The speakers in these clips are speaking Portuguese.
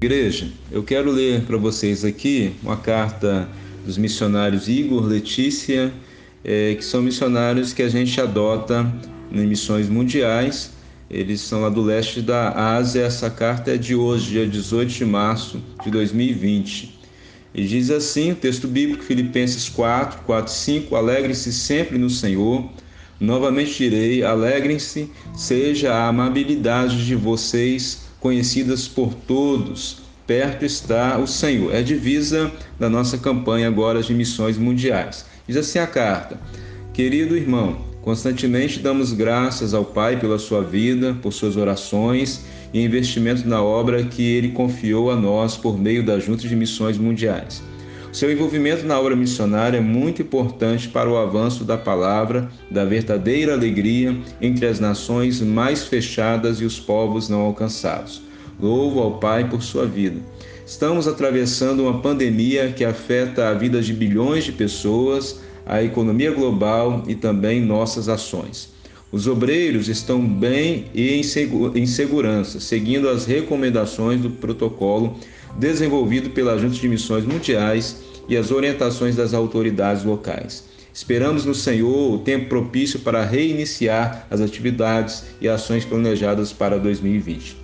Igreja, eu quero ler para vocês aqui uma carta dos missionários Igor, Letícia, é, que são missionários que a gente adota em missões mundiais. Eles são lá do leste da Ásia. Essa carta é de hoje, dia 18 de março de 2020. E diz assim: o texto bíblico, Filipenses 4, 4 5: Alegrem-se sempre no Senhor. Novamente direi: alegrem-se, seja a amabilidade de vocês conhecidas por todos. Perto está o Senhor. É a divisa da nossa campanha agora de missões mundiais. Diz assim a carta: Querido irmão, constantemente damos graças ao Pai pela sua vida, por suas orações e investimento na obra que ele confiou a nós por meio da Junta de Missões Mundiais. Seu envolvimento na obra missionária é muito importante para o avanço da palavra, da verdadeira alegria entre as nações mais fechadas e os povos não alcançados. Louvo ao Pai por sua vida. Estamos atravessando uma pandemia que afeta a vida de bilhões de pessoas, a economia global e também nossas ações. Os obreiros estão bem e em segurança, seguindo as recomendações do protocolo desenvolvido pela Junta de Missões Mundiais e as orientações das autoridades locais. Esperamos no Senhor o tempo propício para reiniciar as atividades e ações planejadas para 2020.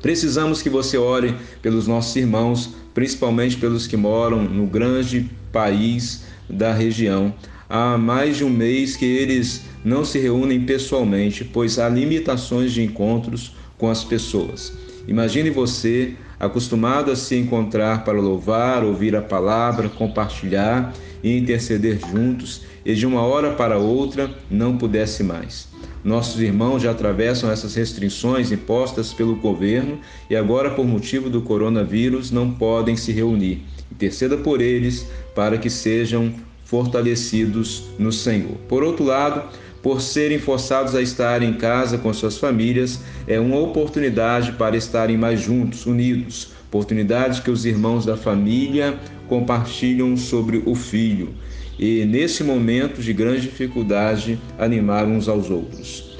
Precisamos que você ore pelos nossos irmãos, principalmente pelos que moram no grande país da região. Há mais de um mês que eles não se reúnem pessoalmente, pois há limitações de encontros com as pessoas. Imagine você acostumado a se encontrar para louvar, ouvir a palavra, compartilhar e interceder juntos, e de uma hora para outra não pudesse mais. Nossos irmãos já atravessam essas restrições impostas pelo governo e agora, por motivo do coronavírus, não podem se reunir. Interceda por eles para que sejam fortalecidos no Senhor. Por outro lado, por serem forçados a estar em casa com suas famílias, é uma oportunidade para estarem mais juntos, unidos. Oportunidade que os irmãos da família compartilham sobre o filho e, nesse momento de grande dificuldade, animar uns aos outros.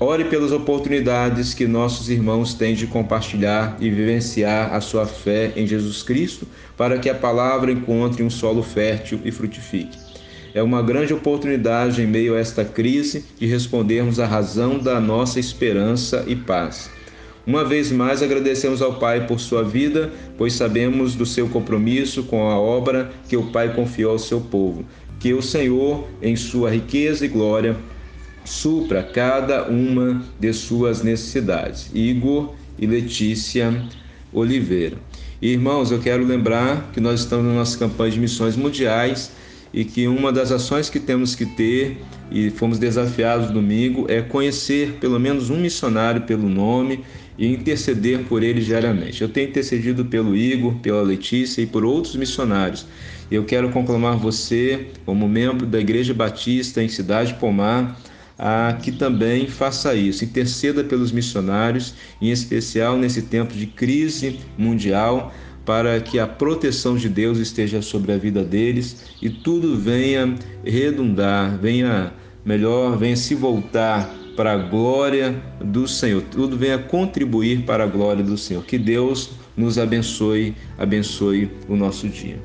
Ore pelas oportunidades que nossos irmãos têm de compartilhar e vivenciar a sua fé em Jesus Cristo, para que a palavra encontre um solo fértil e frutifique. É uma grande oportunidade em meio a esta crise de respondermos à razão da nossa esperança e paz. Uma vez mais agradecemos ao Pai por sua vida, pois sabemos do seu compromisso com a obra que o Pai confiou ao seu povo. Que o Senhor, em sua riqueza e glória, supra cada uma de suas necessidades. Igor e Letícia Oliveira. Irmãos, eu quero lembrar que nós estamos na nossa campanha de missões mundiais e que uma das ações que temos que ter e fomos desafiados domingo é conhecer pelo menos um missionário pelo nome e interceder por ele diariamente. Eu tenho intercedido pelo Igor, pela Letícia e por outros missionários. Eu quero conclamar você, como membro da Igreja Batista em Cidade Pomar, a que também faça isso, interceda pelos missionários, em especial nesse tempo de crise mundial para que a proteção de Deus esteja sobre a vida deles e tudo venha redundar, venha melhor, venha se voltar para a glória do Senhor. Tudo venha contribuir para a glória do Senhor. Que Deus nos abençoe, abençoe o nosso dia.